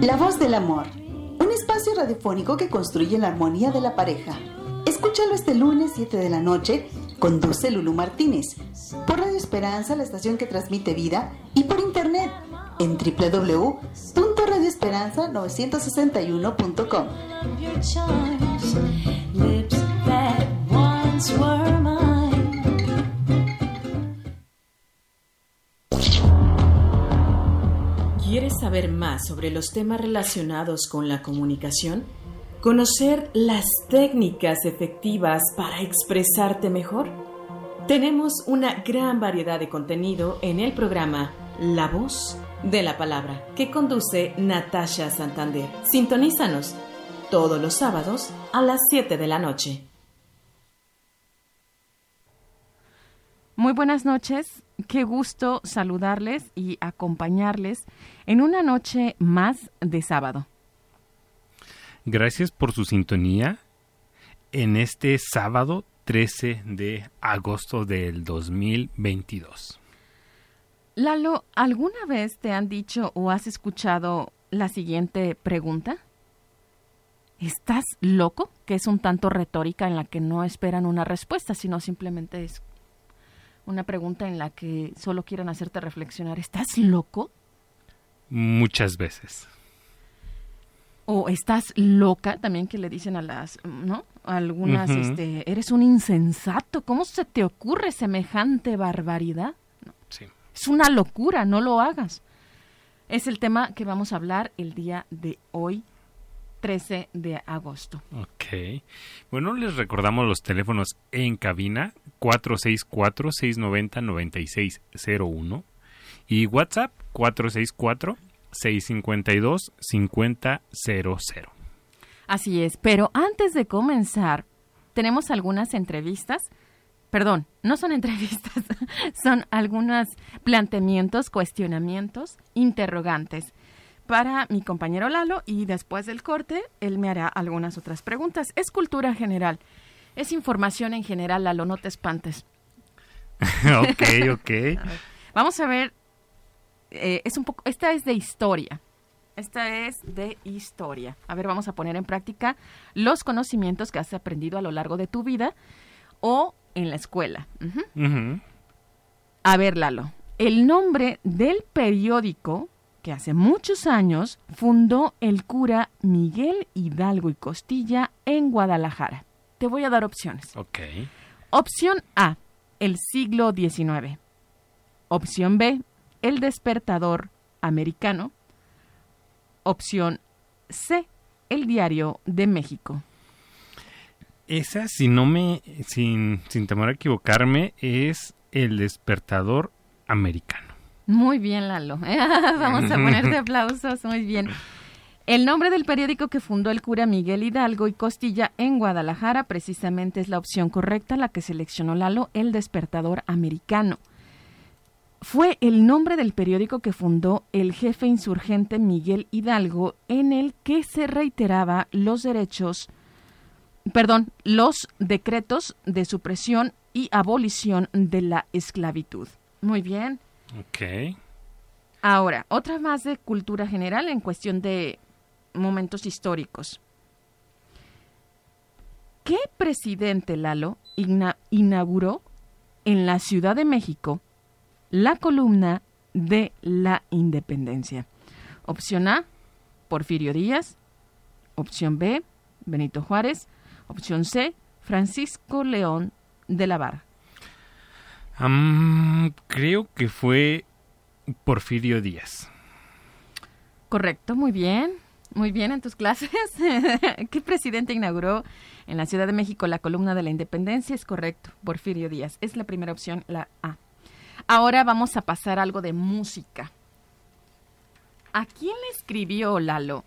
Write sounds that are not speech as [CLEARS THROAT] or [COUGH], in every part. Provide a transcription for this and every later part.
La voz del amor, un espacio radiofónico que construye la armonía de la pareja. Escúchalo este lunes 7 de la noche, conduce Lulu Martínez, por Radio Esperanza, la estación que transmite vida, y por internet en www.radioesperanza961.com. saber más sobre los temas relacionados con la comunicación? ¿Conocer las técnicas efectivas para expresarte mejor? Tenemos una gran variedad de contenido en el programa La Voz de la Palabra que conduce Natasha Santander. Sintonízanos todos los sábados a las 7 de la noche. Muy buenas noches, qué gusto saludarles y acompañarles en una noche más de sábado. Gracias por su sintonía en este sábado 13 de agosto del 2022. Lalo, ¿alguna vez te han dicho o has escuchado la siguiente pregunta? ¿Estás loco? Que es un tanto retórica en la que no esperan una respuesta, sino simplemente es una pregunta en la que solo quieren hacerte reflexionar. ¿Estás loco? Muchas veces. O estás loca, también que le dicen a las, ¿no? Algunas, este, eres un insensato. ¿Cómo se te ocurre semejante barbaridad? Sí. Es una locura, no lo hagas. Es el tema que vamos a hablar el día de hoy, 13 de agosto. Ok. Bueno, les recordamos los teléfonos en cabina 464-690-9601 y WhatsApp 464-652-5000. Así es, pero antes de comenzar, tenemos algunas entrevistas. Perdón, no son entrevistas, [LAUGHS] son algunos planteamientos, cuestionamientos, interrogantes para mi compañero Lalo y después del corte él me hará algunas otras preguntas. Es cultura general, es información en general, Lalo, no te espantes. [LAUGHS] ok, ok. [LAUGHS] Vamos a ver, eh, es un poco, esta es de historia. Esta es de historia. A ver, vamos a poner en práctica los conocimientos que has aprendido a lo largo de tu vida o en la escuela. A ver, Lalo, el nombre del periódico que hace muchos años fundó el cura Miguel Hidalgo y Costilla en Guadalajara. Te voy a dar opciones. Ok. Opción A, el siglo XIX. Opción B, el despertador americano. Opción C, el diario de México. Esa, si no me, sin, sin temor a equivocarme, es el despertador americano. Muy bien, Lalo. [LAUGHS] Vamos a ponerte aplausos. Muy bien. El nombre del periódico que fundó el cura Miguel Hidalgo y Costilla en Guadalajara precisamente es la opción correcta, la que seleccionó Lalo, El Despertador Americano. Fue el nombre del periódico que fundó el jefe insurgente Miguel Hidalgo en el que se reiteraba los derechos, perdón, los decretos de supresión y abolición de la esclavitud. Muy bien. Ok. Ahora, otra más de cultura general en cuestión de momentos históricos. ¿Qué presidente Lalo inauguró en la Ciudad de México la columna de la independencia? Opción A, Porfirio Díaz. Opción B, Benito Juárez. Opción C, Francisco León de la Barra. creo que fue Porfirio Díaz. Correcto, muy bien. Muy bien en tus clases. [LAUGHS] ¿Qué presidente inauguró en la Ciudad de México la columna de la independencia? Es correcto, Porfirio Díaz. Es la primera opción, la A. Ahora vamos a pasar algo de música. ¿A quién le escribió Lalo?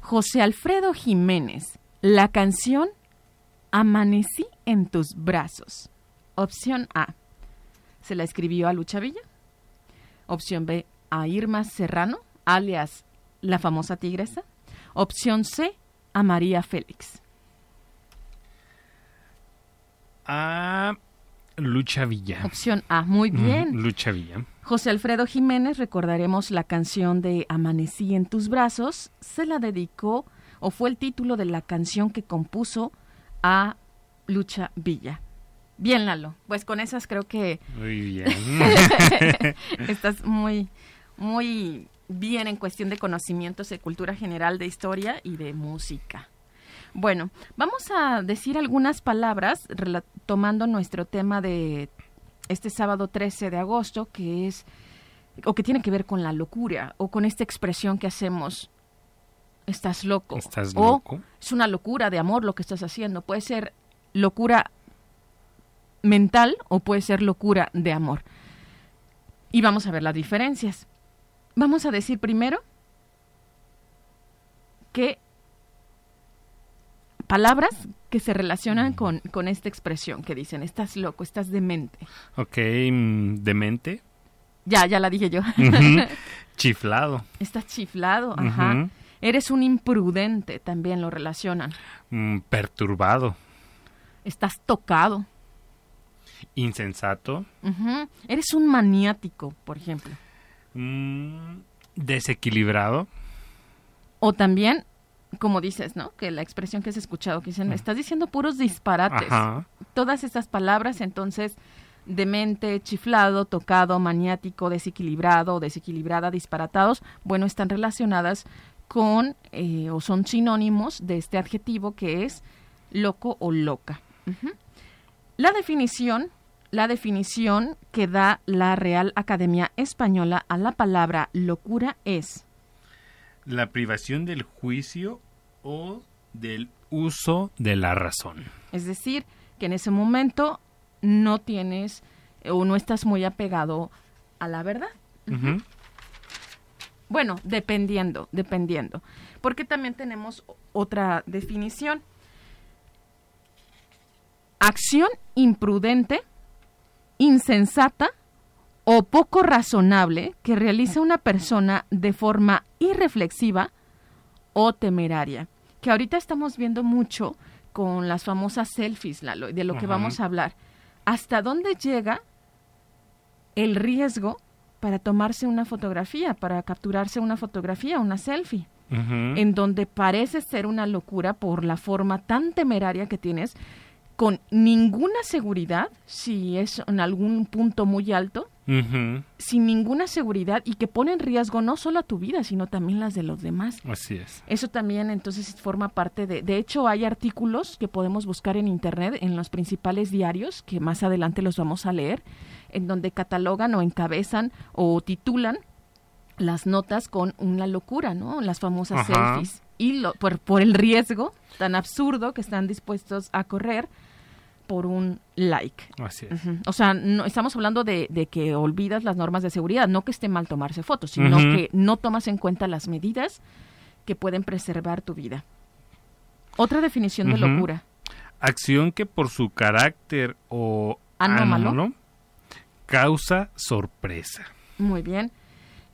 José Alfredo Jiménez. La canción Amanecí en tus brazos. Opción A. Se la escribió a Lucha Villa. Opción B. A Irma Serrano, alias la famosa tigresa. Opción C, a María Félix. A Lucha Villa. Opción A, muy bien. Lucha Villa. José Alfredo Jiménez, recordaremos la canción de Amanecí en tus brazos, se la dedicó o fue el título de la canción que compuso a Lucha Villa. Bien, Lalo. Pues con esas creo que... Muy bien. [LAUGHS] estás muy, muy bien en cuestión de conocimientos de cultura general, de historia y de música. Bueno, vamos a decir algunas palabras tomando nuestro tema de este sábado 13 de agosto, que es o que tiene que ver con la locura o con esta expresión que hacemos estás loco ¿Estás o loco? es una locura de amor lo que estás haciendo, puede ser locura mental o puede ser locura de amor. Y vamos a ver las diferencias. Vamos a decir primero que palabras que se relacionan con, con esta expresión que dicen, estás loco, estás demente. Ok, mm, demente. Ya, ya la dije yo. [LAUGHS] Chiflado. estás chiflado, ajá. Eres un imprudente, también lo relacionan. Mm, Perturbado. Estás tocado. Insensato. Eres un maniático, por ejemplo. Mm, Desequilibrado. O también, como dices, ¿no? Que la expresión que has escuchado, que dicen, me estás diciendo puros disparates. Ajá. Todas estas palabras, entonces, demente, chiflado, tocado, maniático, desequilibrado, desequilibrada, disparatados, bueno, están relacionadas con eh, o son sinónimos de este adjetivo que es loco o loca. La definición, la definición que da la Real Academia Española a la palabra locura es La privación del juicio o del uso de la razón. Es decir, que en ese momento no tienes eh, o no estás muy apegado a la verdad. Bueno, dependiendo, dependiendo. Porque también tenemos otra definición. Acción imprudente, insensata o poco razonable que realiza una persona de forma irreflexiva o temeraria. Que ahorita estamos viendo mucho con las famosas selfies, Lalo, de lo que vamos a hablar. ¿Hasta dónde llega el riesgo para tomarse una fotografía, para capturarse una fotografía, una selfie? En donde parece ser una locura por la forma tan temeraria que tienes, con ninguna seguridad, si es en algún punto muy alto, Sin ninguna seguridad y que pone en riesgo no solo a tu vida, sino también las de los demás. Así es. Eso también entonces forma parte de... De hecho, hay artículos que podemos buscar en Internet, en los principales diarios, que más adelante los vamos a leer, en donde catalogan o encabezan o titulan las notas con una locura, ¿no? Las famosas Ajá. selfies. Y lo, por, por el riesgo tan absurdo que están dispuestos a correr por un like. Así es. O sea, no, estamos hablando de, de que olvidas las normas de seguridad, no que esté mal tomarse fotos, sino que no tomas en cuenta las medidas que pueden preservar tu vida. Otra definición de locura. Acción que por su carácter o Anómalo. anómalo causa sorpresa. Muy bien.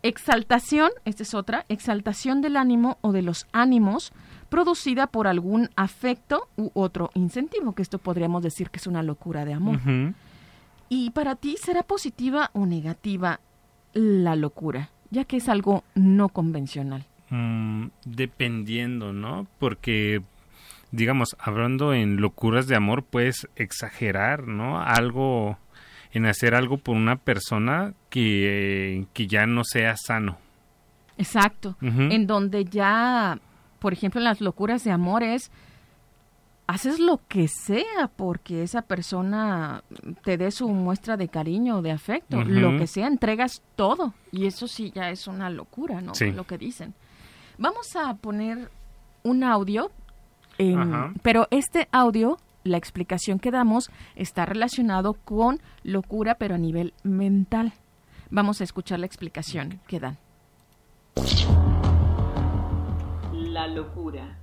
Exaltación, esta es otra, exaltación del ánimo o de los ánimos producida por algún afecto u otro incentivo, que esto podríamos decir que es una locura de amor. Y para ti, ¿será positiva o negativa la locura? Ya que es algo no convencional. Mm, dependiendo, ¿no? Porque, digamos, hablando en locuras de amor, puedes exagerar, ¿no? Algo, en hacer algo por una persona que, que ya no sea sano. Exacto. En donde ya, por ejemplo, en las locuras de amor es, haces lo que sea porque esa persona te dé su muestra de cariño o de afecto, lo que sea, entregas todo. Y eso sí ya es una locura, ¿no? Sí. Lo que dicen. Vamos a poner un audio, en- pero este audio, la explicación que damos, está relacionado con locura, pero a nivel mental. Vamos a escuchar la explicación que dan. Locura.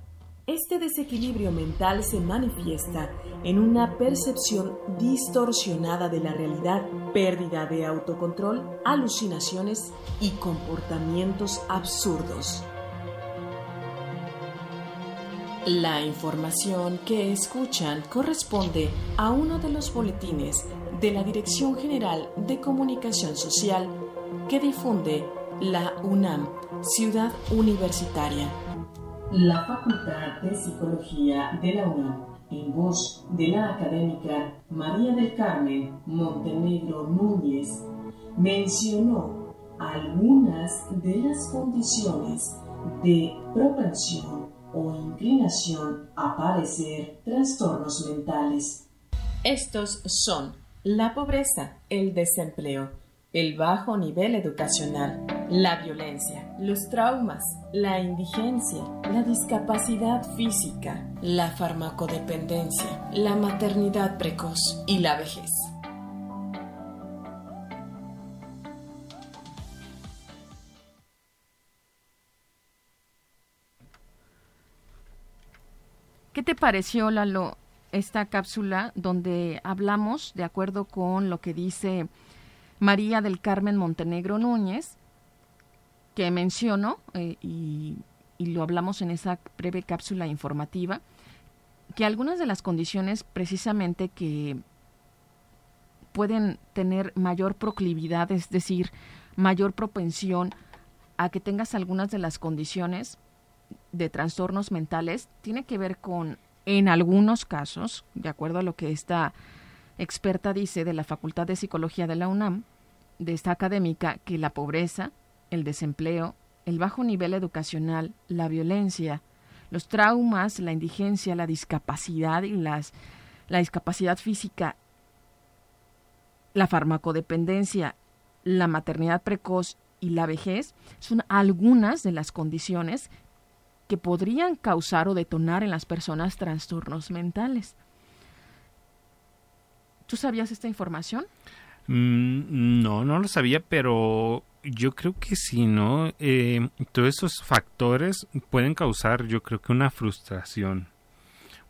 Este desequilibrio mental se manifiesta en una percepción distorsionada de la realidad, pérdida de autocontrol, alucinaciones y comportamientos absurdos. La información que escuchan corresponde a uno de los boletines de la Dirección General de Comunicación Social que difunde la UNAM, Ciudad Universitaria. La Facultad de Psicología de la UNAM, en voz de la académica María del Carmen Montenegro Núñez, mencionó algunas de las condiciones de propensión o inclinación a padecer trastornos mentales. Estos son la pobreza, el desempleo, el bajo nivel educacional, la violencia, los traumas, la indigencia, la discapacidad física, la farmacodependencia, la maternidad precoz y la vejez. ¿Qué te pareció, Lalo, esta cápsula donde hablamos, de acuerdo con lo que dice María del Carmen Montenegro Núñez, que mencionó, eh, y, lo hablamos en esa breve cápsula informativa, que algunas de las condiciones precisamente que pueden tener mayor proclividad, es decir, mayor propensión a que tengas algunas de las condiciones de trastornos mentales tiene que ver con, en algunos casos, de acuerdo a lo que esta experta dice de la Facultad de Psicología de la UNAM, de esta académica, que la pobreza, el desempleo, el bajo nivel educacional, la violencia, los traumas, la indigencia, la discapacidad y las, la discapacidad física, la farmacodependencia, la maternidad precoz y la vejez son algunas de las condiciones que podrían causar o detonar en las personas trastornos mentales. ¿Tú sabías esta información? Mm, no, no lo sabía, pero yo creo que sí, ¿no? Eh, todos esos factores pueden causar, yo creo que una frustración,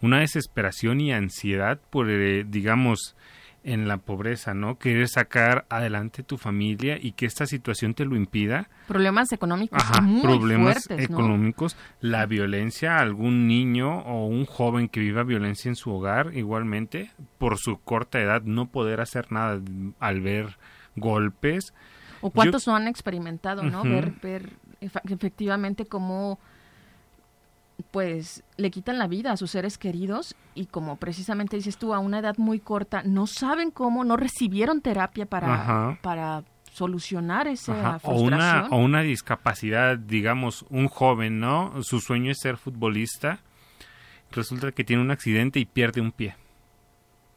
una desesperación y ansiedad por, eh, digamos, en la pobreza, ¿no? Querer sacar adelante tu familia y que esta situación te lo impida. Problemas económicos Ajá, muy problemas fuertes, ¿no? económicos, la violencia, algún niño o un joven que viva violencia en su hogar, igualmente, por su corta edad, no poder hacer nada al ver golpes. O cuántos no han experimentado, ¿no? Ver, ver efectivamente cómo pues le quitan la vida a sus seres queridos y como precisamente dices tú a una edad muy corta no saben cómo no recibieron terapia para Ajá. para solucionar esa Ajá, O una, frustración o una discapacidad, digamos, un joven, ¿no? Su sueño es ser futbolista. Resulta que tiene un accidente y pierde un pie.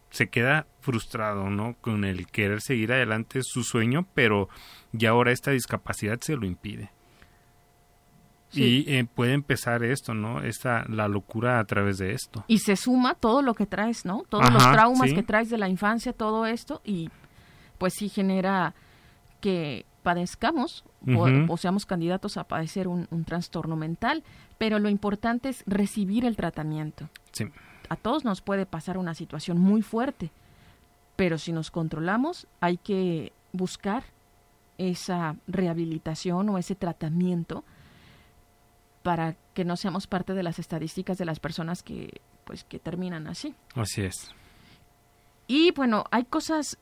Se queda frustrado, ¿no? Con el querer seguir adelante su sueño, pero ya ahora esta discapacidad se lo impide. Sí. Y eh, puede empezar esto, ¿no? Esta, la locura a través de esto. y se suma todo lo que traes, ¿no? Todos Ajá, los traumas sí. que traes de la infancia, todo esto y pues sí genera que padezcamos o- seamos candidatos a padecer un, un trastorno mental, pero lo importante es recibir el tratamiento. Sí. A todos nos puede pasar una situación muy fuerte, pero si nos controlamos hay que buscar esa rehabilitación o ese tratamiento para que no seamos parte de las estadísticas de las personas que pues que terminan así. Así es. Y bueno, hay cosas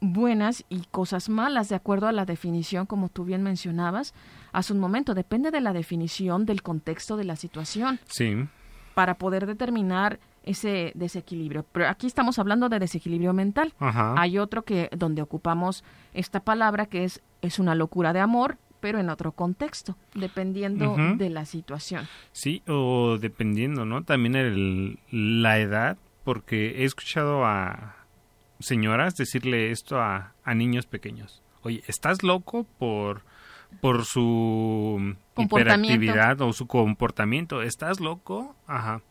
buenas y cosas malas de acuerdo a la definición, como tú bien mencionabas hace un momento. Depende de la definición del contexto de la situación Sí. para poder determinar ese desequilibrio. Pero aquí estamos hablando de desequilibrio mental. Ajá. Hay otro que donde ocupamos esta palabra que es es una locura de amor, pero en otro contexto, dependiendo de la situación. Sí, o dependiendo, ¿no? También el, la edad, porque he escuchado a señoras decirle esto a, a niños pequeños. Oye, ¿estás loco por, por su hiperactividad o su comportamiento? ¿Estás loco? Ajá.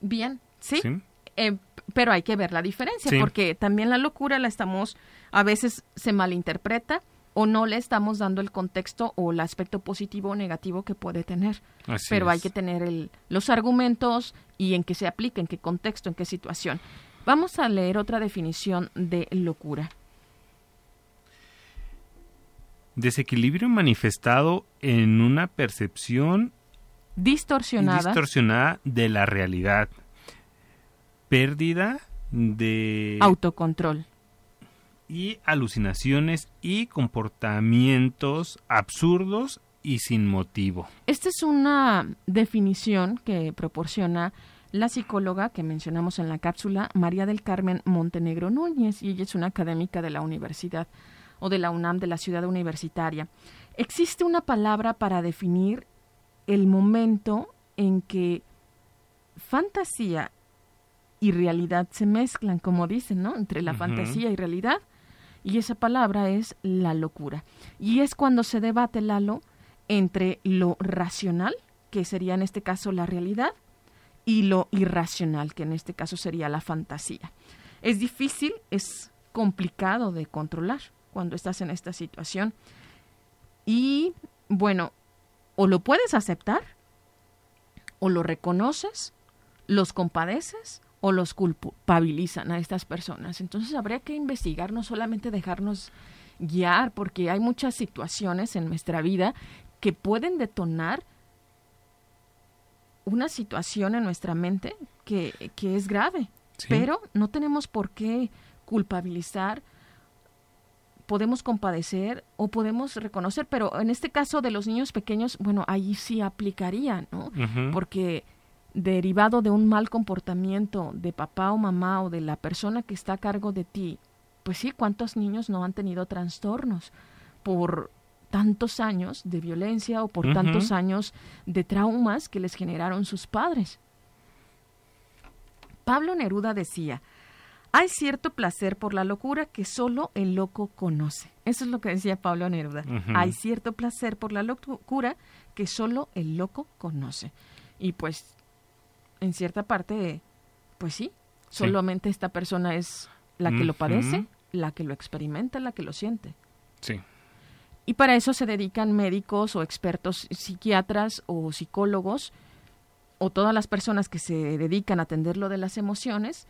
Bien, sí. Sí. Eh, pero hay que ver la diferencia, Sí. porque también la locura la estamos, a veces se malinterpreta o no le estamos dando el contexto o el aspecto positivo o negativo que puede tener. Así pero hay que tener el, los argumentos y en qué se aplica, en qué contexto, en qué situación. Vamos a leer otra definición de locura. Desequilibrio manifestado en una percepción Distorsionada. distorsionada de la realidad. Pérdida de... autocontrol. Y alucinaciones y comportamientos absurdos y sin motivo. Esta es una definición que proporciona la psicóloga que mencionamos en la cápsula, María del Carmen Montenegro Núñez, y ella es una académica de la universidad o de la UNAM de la ciudad universitaria. Existe una palabra para definir el momento en que fantasía y realidad se mezclan, como dicen, ¿no? Entre la fantasía y realidad. Y esa palabra es la locura. Y es cuando se debate, Lalo, entre lo racional, que sería en este caso la realidad, y lo irracional, que en este caso sería la fantasía. Es difícil, es complicado de controlar cuando estás en esta situación. Y bueno, o lo puedes aceptar, o lo reconoces, los compadeces, o los culpabilizan a estas personas. Entonces habría que investigar, no solamente dejarnos guiar, porque hay muchas situaciones en nuestra vida que pueden detonar una situación en nuestra mente que, que es grave, pero no tenemos por qué culpabilizar, podemos compadecer o podemos reconocer, pero en este caso de los niños pequeños, bueno, ahí sí aplicaría, ¿no? Porque derivado de un mal comportamiento de papá o mamá o de la persona que está a cargo de ti, pues sí, ¿cuántos niños no han tenido trastornos por tantos años de violencia o por tantos años de traumas que les generaron sus padres? Pablo Neruda decía, hay cierto placer por la locura que solo el loco conoce. Eso es lo que decía Pablo Neruda. Hay cierto placer por la locura que solo el loco conoce. Y pues en cierta parte, pues sí, solamente esta persona es la que lo padece, la que lo experimenta, la que lo siente. Sí. Y para eso se dedican médicos o expertos psiquiatras o psicólogos o todas las personas que se dedican a atender lo de las emociones,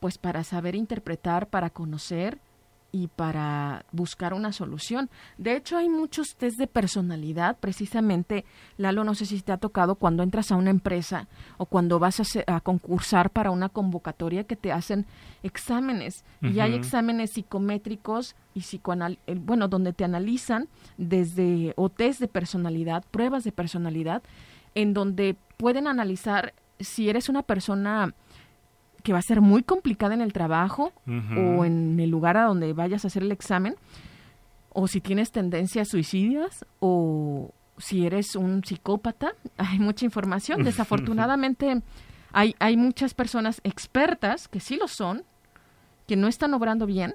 pues para saber interpretar, para conocer y para buscar una solución. De hecho, hay muchos test de personalidad, precisamente, Lalo, no sé si te ha tocado cuando entras a una empresa o cuando vas a, concursar para una convocatoria que te hacen exámenes. Y hay exámenes psicométricos y psicoanal eh, bueno, donde te analizan desde o test de personalidad, pruebas de personalidad, en donde pueden analizar si eres una persona que va a ser muy complicada en el trabajo o en el lugar a donde vayas a hacer el examen, o si tienes tendencias suicidas o si eres un psicópata, [LAUGHS] hay mucha información. [LAUGHS] Desafortunadamente hay, hay muchas personas expertas que sí lo son, que no están obrando bien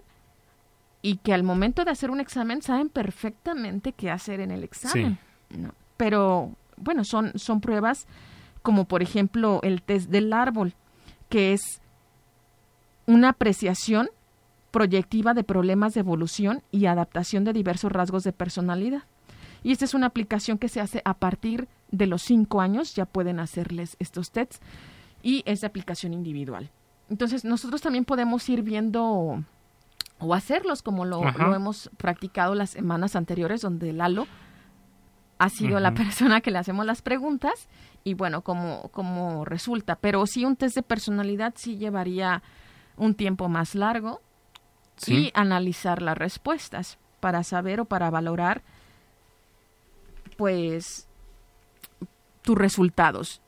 y que al momento de hacer un examen saben perfectamente qué hacer en el examen. Pero bueno, son, son pruebas como por ejemplo el test del árbol que es una apreciación proyectiva de problemas de evolución y adaptación de diversos rasgos de personalidad. Y esta es una aplicación que se hace a partir de los cinco años, ya pueden hacerles estos tests, y es de aplicación individual. Entonces, nosotros también podemos ir viendo o hacerlos como lo, hemos practicado las semanas anteriores, donde Lalo ha sido la persona que le hacemos las preguntas y bueno, como, como resulta. Pero sí, un test de personalidad sí llevaría un tiempo más largo y analizar las respuestas para saber o para valorar, pues, tus resultados.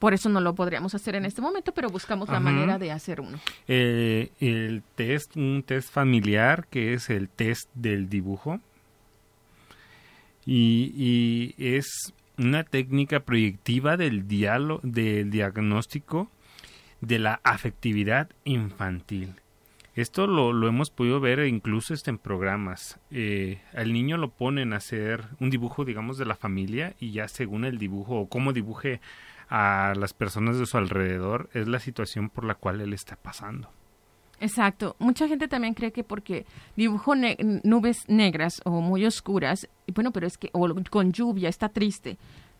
Por eso no lo podríamos hacer en este momento, pero buscamos la manera de hacer uno. Eh, el test, un test familiar que es el test del dibujo. Y, y es una técnica proyectiva del, diálogo, del diagnóstico de la afectividad infantil. Esto lo, lo hemos podido ver incluso este en programas. Eh, al niño lo ponen a hacer un dibujo, digamos, de la familia y ya según el dibujo o cómo dibuje a las personas de su alrededor es la situación por la cual él está pasando. Exacto. Mucha gente también cree que porque dibujo nubes negras o muy oscuras, bueno, pero es que o con lluvia está triste.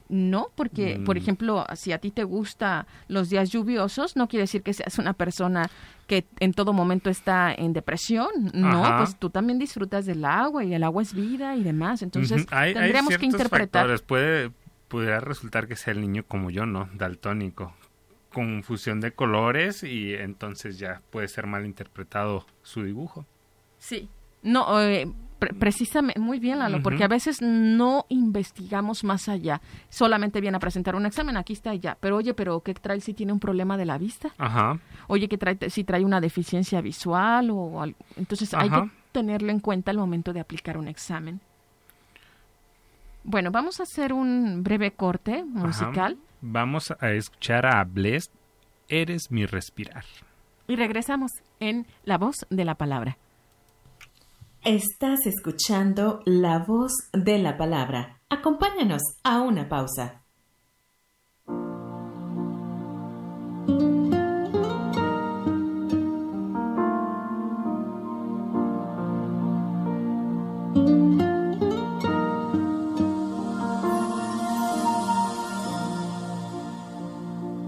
No, porque, por mm. ejemplo, si a ti te gusta los días lluviosos, no quiere decir que seas una persona que en todo momento está en depresión. No, pues tú también disfrutas del agua y el agua es vida y demás. Entonces, tendríamos que interpretar. Puede, pudiera resultar que sea el niño como yo, ¿no? Daltónico, confusión de colores y entonces ya puede ser mal interpretado su dibujo. Sí. No, eh, precisamente, muy bien, Lalo, porque a veces no investigamos más allá. Solamente viene a presentar un examen, aquí está y ya. Pero oye, pero ¿qué trae si tiene un problema de la vista? Ajá. Oye, ¿qué trae si trae una deficiencia visual o algo? Entonces hay que tenerlo en cuenta al momento de aplicar un examen. Bueno, vamos a hacer un breve corte musical. Vamos a escuchar a Blessed, Eres mi respirar. Y regresamos en La voz de la palabra. Estás escuchando La voz de la palabra. Acompáñanos a una pausa.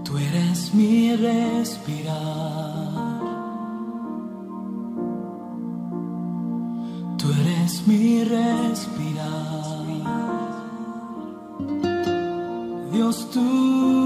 Tú eres mi respirar tu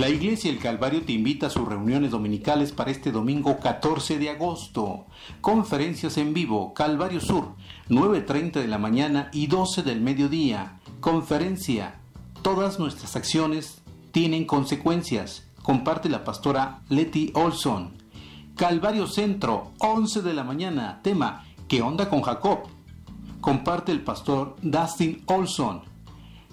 La Iglesia El Calvario te invita a sus reuniones dominicales para este domingo 14 de agosto. Conferencias en vivo, Calvario Sur, 9.30 de la mañana y 12 del mediodía. Conferencia. Todas nuestras acciones tienen consecuencias. Comparte la pastora Letty Olson. Calvario Centro, 11 de la mañana. Tema, ¿qué onda con Jacob? Comparte el pastor Dustin Olson.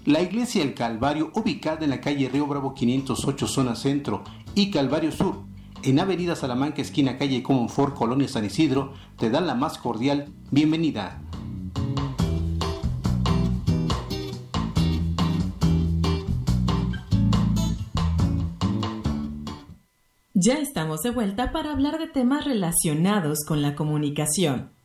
La iglesia El Calvario, ubicada en la calle Río Bravo 508, zona centro, y Calvario Sur, en Avenida Salamanca, esquina calle Comonfort, Colonia San Isidro, te dan la más cordial bienvenida. Ya estamos de vuelta para hablar de temas relacionados con la comunicación.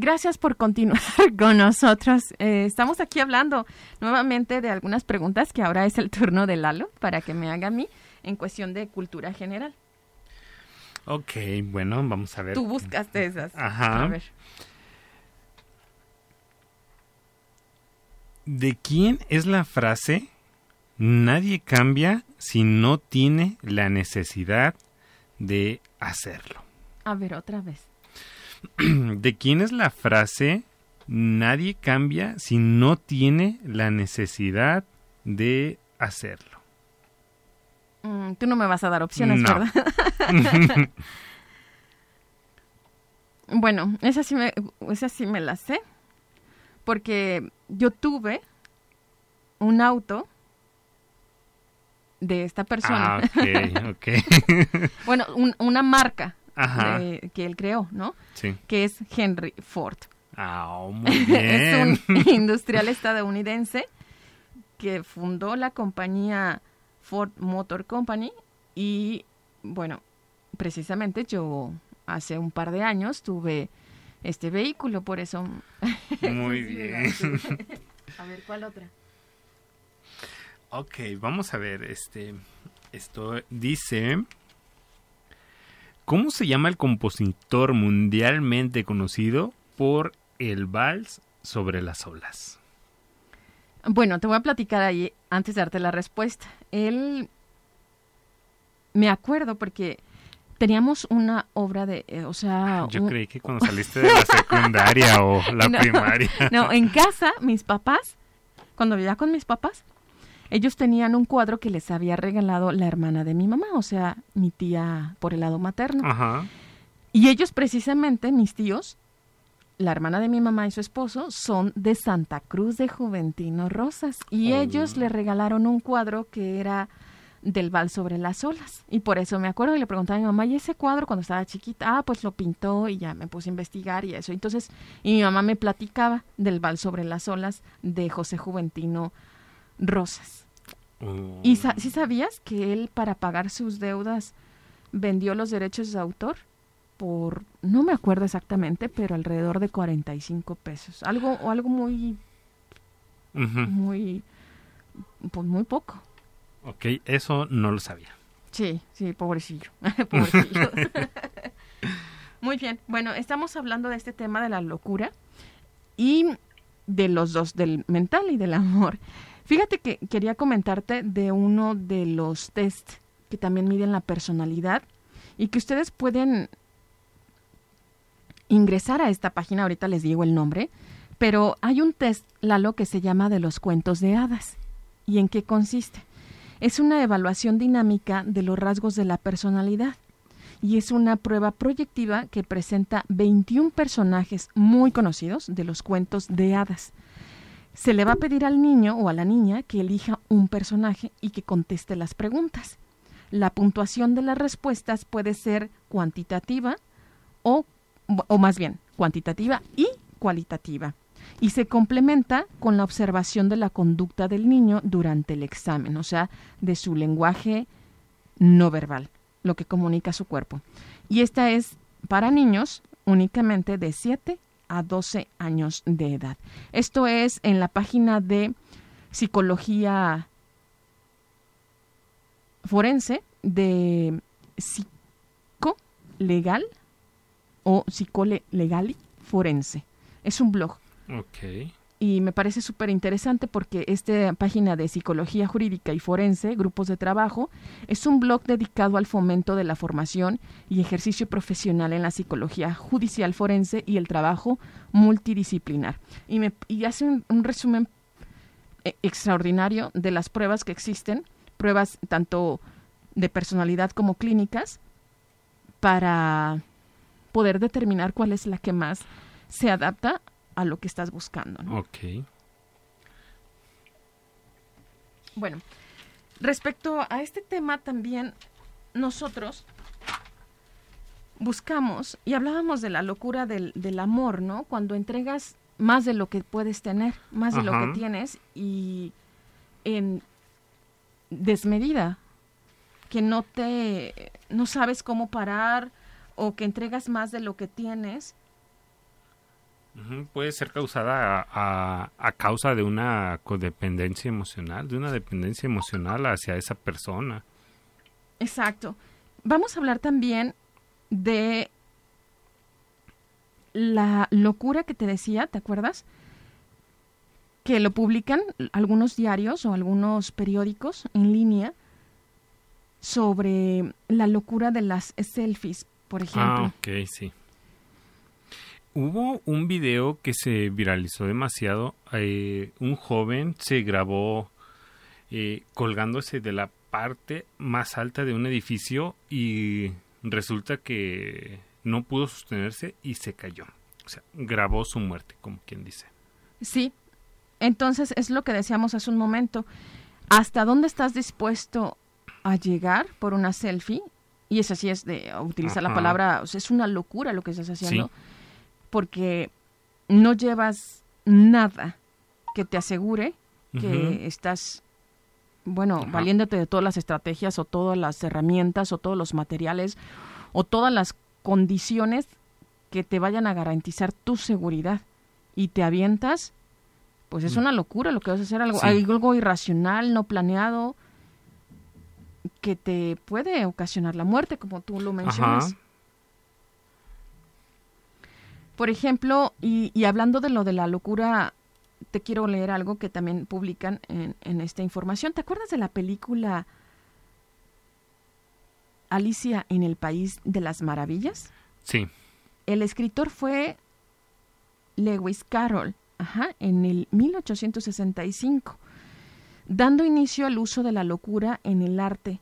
Gracias por continuar [LAUGHS] con nosotros. Eh, estamos aquí hablando nuevamente de algunas preguntas que ahora es el turno de Lalo para que me haga a mí en cuestión de cultura general. Ok, bueno, vamos a ver. Tú buscaste esas. Ajá. A ver. ¿De quién es la frase nadie cambia si no tiene la necesidad de hacerlo? A ver, otra vez. [CLEARS THROAT] ¿De quién es la frase nadie cambia si no tiene la necesidad de hacerlo? Mm, tú no me vas a dar opciones, No. ¿verdad? [LAUGHS] bueno, esa sí, me, esa sí me la sé. Porque yo tuve un auto de esta persona. Ah, ok, ok. [LAUGHS] Bueno, un- una marca Ajá. de- que él creó, ¿no? Sí. Que es Henry Ford. Ah, muy [LAUGHS] bien. es un [LAUGHS] industrial estadounidense que fundó la compañía Ford Motor Company y bueno, precisamente yo hace un par de años tuve este vehículo, por eso... [LAUGHS] Muy bien. A ver, ¿cuál otra? Ok, vamos a ver, este, esto dice, ¿cómo se llama el compositor mundialmente conocido por el vals sobre las olas? Bueno, te voy a platicar ahí antes de darte la respuesta. Él, me acuerdo porque teníamos una obra de, eh, o sea... Yo un- creí que cuando saliste de la secundaria o la [LAUGHS] No. primaria. No, en casa, mis papás, cuando vivía con mis papás, ellos tenían un cuadro que les había regalado la hermana de mi mamá, o sea, mi tía por el lado materno. Ajá. Y ellos precisamente, mis tíos, la hermana de mi mamá y su esposo, son de Santa Cruz de Juventino Rosas. Y Oh. ellos le regalaron un cuadro que era del Val sobre las olas. Y por eso me acuerdo y le preguntaba a mi mamá, ¿y ese cuadro cuando estaba chiquita? Ah, pues lo pintó y ya me puse a investigar y eso. Entonces, y mi mamá me platicaba del Val sobre las olas de José Juventino Rosas. Oh. ¿Y sa- sí sabías que él para pagar sus deudas vendió los derechos de autor por, no me acuerdo exactamente, pero alrededor de 45 pesos? Algo, o algo muy, muy, pues muy poco. Ok, eso no lo sabía. Sí, sí, pobrecillo. [LAUGHS] pobrecillo. [LAUGHS] Muy bien. Bueno, estamos hablando de este tema de la locura y de los dos, del mental y del amor. Fíjate que quería comentarte de uno de los test que también miden la personalidad y que ustedes pueden ingresar a esta página, ahorita les digo el nombre, pero hay un test, Lalo, que se llama de los cuentos de hadas. ¿Y en qué consiste? Es una evaluación dinámica de los rasgos de la personalidad y es una prueba proyectiva que presenta 21 personajes muy conocidos de los cuentos de hadas. Se le va a pedir al niño o a la niña que elija un personaje y que conteste las preguntas. La puntuación de las respuestas puede ser cuantitativa o, o más bien cuantitativa y cualitativa y se complementa con la observación de la conducta del niño durante el examen, o sea, de su lenguaje no verbal, lo que comunica su cuerpo. Y esta es para niños únicamente de 7 a 12 años de edad. Esto es en la página de psicología forense de psico legal o psicole legali forense. Es un blog Ok. Y me parece súper interesante porque esta página de psicología jurídica y forense, grupos de trabajo, es un blog dedicado al fomento de la formación y ejercicio profesional en la psicología judicial forense y el trabajo multidisciplinar. Y, me, y hace un, resumen eh, extraordinario de las pruebas que existen, pruebas tanto de personalidad como clínicas, para poder determinar cuál es la que más se adapta a lo que estás buscando. ¿no? Ok. Bueno, respecto a este tema también nosotros buscamos y hablábamos de la locura del, del amor, ¿no? Cuando entregas más de lo que puedes tener, más de lo que tienes y en desmedida, que no te, no sabes cómo parar o que entregas más de lo que tienes. Puede ser causada a, a- a causa de una codependencia emocional, de una dependencia emocional hacia esa persona. Exacto. Vamos a hablar también de la locura que te decía, ¿te acuerdas? Que lo publican algunos diarios o algunos periódicos en línea sobre la locura de las selfies, por ejemplo. Ah, ok, sí. Hubo un video que se viralizó demasiado. eh, un joven se grabó eh, colgándose de la parte más alta de un edificio y resulta que no pudo sostenerse y se cayó. O sea, grabó su muerte, como quien dice. Sí. Entonces es lo que decíamos hace un momento. ¿Hasta dónde estás dispuesto a llegar por una selfie? Y eso sí es de utilizar la palabra, o sea, es una locura lo que estás haciendo. Sí. Porque no llevas nada que te asegure que estás, bueno, Ajá. valiéndote de todas las estrategias o todas las herramientas o todos los materiales o todas las condiciones que te vayan a garantizar tu seguridad y te avientas, pues es Mm. una locura lo que vas a hacer, algo, Sí. algo irracional, no planeado, que te puede ocasionar la muerte, como tú lo mencionas. Ajá. Por ejemplo, y, y hablando de lo de la locura, te quiero leer algo que también publican en, en esta información. ¿Te acuerdas de la película Alicia en el País de las Maravillas? Sí. El escritor fue Lewis Carroll, ajá, en el 1865, dando inicio al uso de la locura en el arte,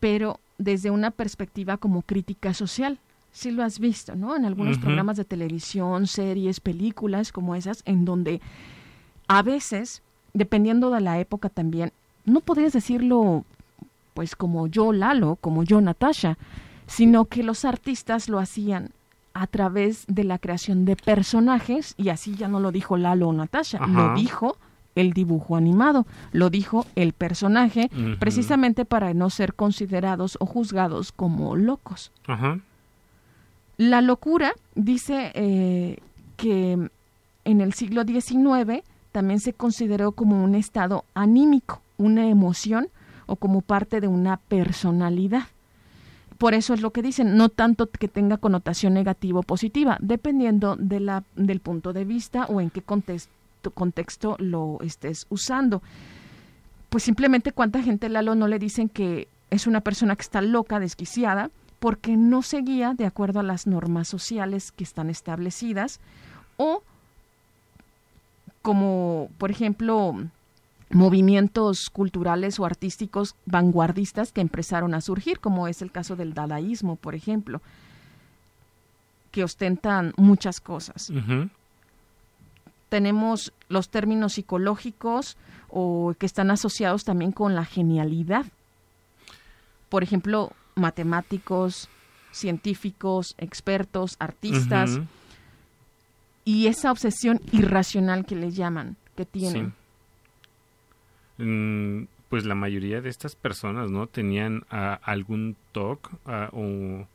pero desde una perspectiva como crítica social. Sí lo has visto, ¿no? En algunos programas de televisión, series, películas como esas, en donde a veces, dependiendo de la época también, no podrías decirlo pues como yo Lalo, como yo Natasha, sino que los artistas lo hacían a través de la creación de personajes y así ya no lo dijo Lalo o Natasha, Ajá. lo dijo el dibujo animado, lo dijo el personaje, precisamente para no ser considerados o juzgados como locos. Ajá. La locura dice eh, que en el siglo XIX también se consideró como un estado anímico, una emoción o como parte de una personalidad. Por eso es lo que dicen, no tanto que tenga connotación negativa o positiva, dependiendo de la, del punto de vista o en qué contexto, contexto lo estés usando. Pues simplemente cuánta gente, Lalo, no le dicen que es una persona que está loca, desquiciada, porque no seguía de acuerdo a las normas sociales que están establecidas o como, por ejemplo, movimientos culturales o artísticos vanguardistas que empezaron a surgir, como es el caso del dadaísmo, por ejemplo, que ostentan muchas cosas. Tenemos los términos psicológicos o que están asociados también con la genialidad. Por ejemplo, matemáticos, científicos, expertos, artistas y esa obsesión irracional que le llaman, que tienen. Sí. Mm, pues la mayoría de estas personas, ¿no? Tenían algún TOC o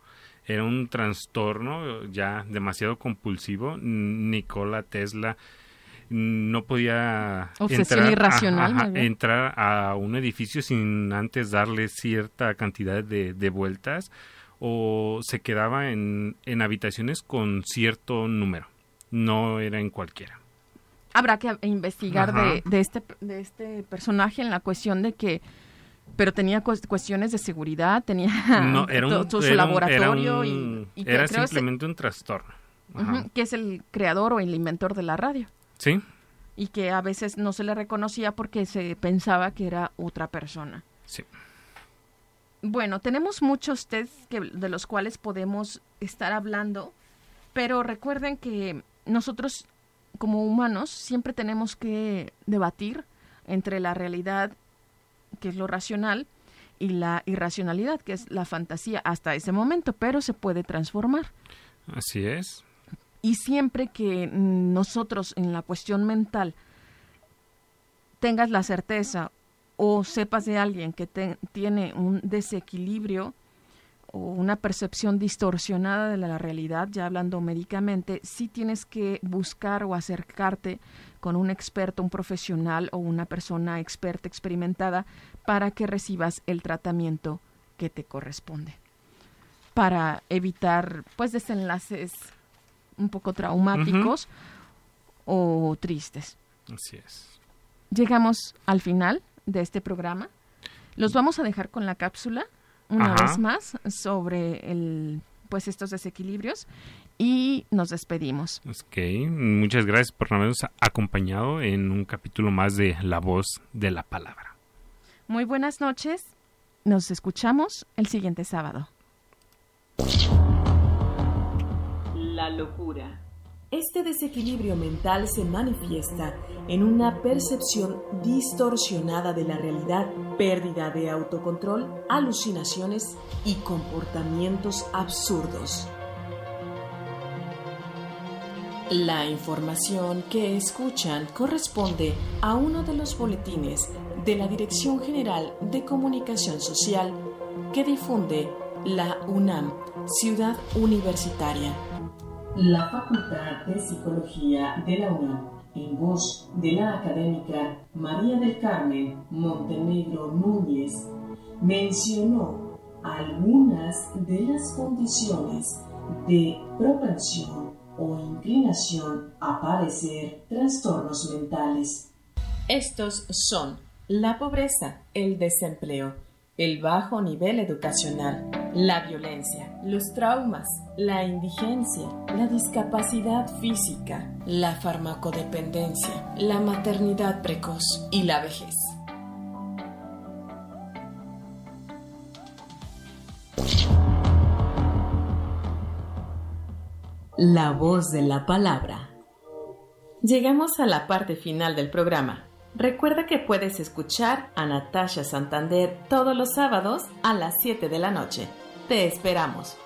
era un trastorno ya demasiado compulsivo. Nikola Tesla no podía Obsesión irracional, bien. entrar a un edificio sin antes darle cierta cantidad de, de vueltas o se quedaba en, en habitaciones con cierto número. No era en cualquiera. habrá que investigar de, de este, de este personaje en la cuestión de que pero tenía cues- cuestiones de seguridad, tenía No, [LAUGHS] era un, todo- su era un- laboratorio era y- un- y, era simplemente un trastorno. Ajá. Que es el creador o el inventor de la radio Sí, y que a veces no se le reconocía porque se pensaba que era otra persona. sí. Bueno, tenemos muchos tests que, de los cuales podemos estar hablando, pero recuerden que nosotros como humanos siempre tenemos que debatir entre la realidad, que es lo racional, y la irracionalidad, que es la fantasía hasta ese momento, pero se puede transformar. Así es. Y siempre que nosotros en la cuestión mental tengas la certeza o sepas de alguien que tiene un desequilibrio o una percepción distorsionada de la realidad, ya hablando médicamente, sí tienes que buscar o acercarte con un experto, un profesional o una persona experta, experimentada, para que recibas el tratamiento que te corresponde. Para evitar, pues, desenlaces un poco traumáticos o tristes. Así es. Llegamos al final de este programa. Los vamos a dejar con la cápsula una Ajá. vez más sobre el, pues estos desequilibrios y nos despedimos. Ok, muchas gracias por habernos acompañado en un capítulo más de La Voz de la Palabra. Muy buenas noches. Nos escuchamos el siguiente sábado. La locura. Este desequilibrio mental se manifiesta en una percepción distorsionada de la realidad, pérdida de autocontrol, alucinaciones y comportamientos absurdos. La información que escuchan corresponde a uno de los boletines de la Dirección General de Comunicación Social que difunde la UNAM, Ciudad Universitaria. La Facultad de Psicología de la UNAM, en voz de la académica María del Carmen Montenegro Núñez, mencionó algunas de las condiciones de propensión o inclinación a padecer trastornos mentales. Estos son la pobreza, el desempleo, el bajo nivel educacional, la violencia, los traumas, la indigencia, la discapacidad física, la farmacodependencia, la maternidad precoz y la vejez. La voz de la palabra. Llegamos a la parte final del programa. Recuerda que puedes escuchar a Natasha Santander todos los sábados a las 7 de la noche. Te esperamos.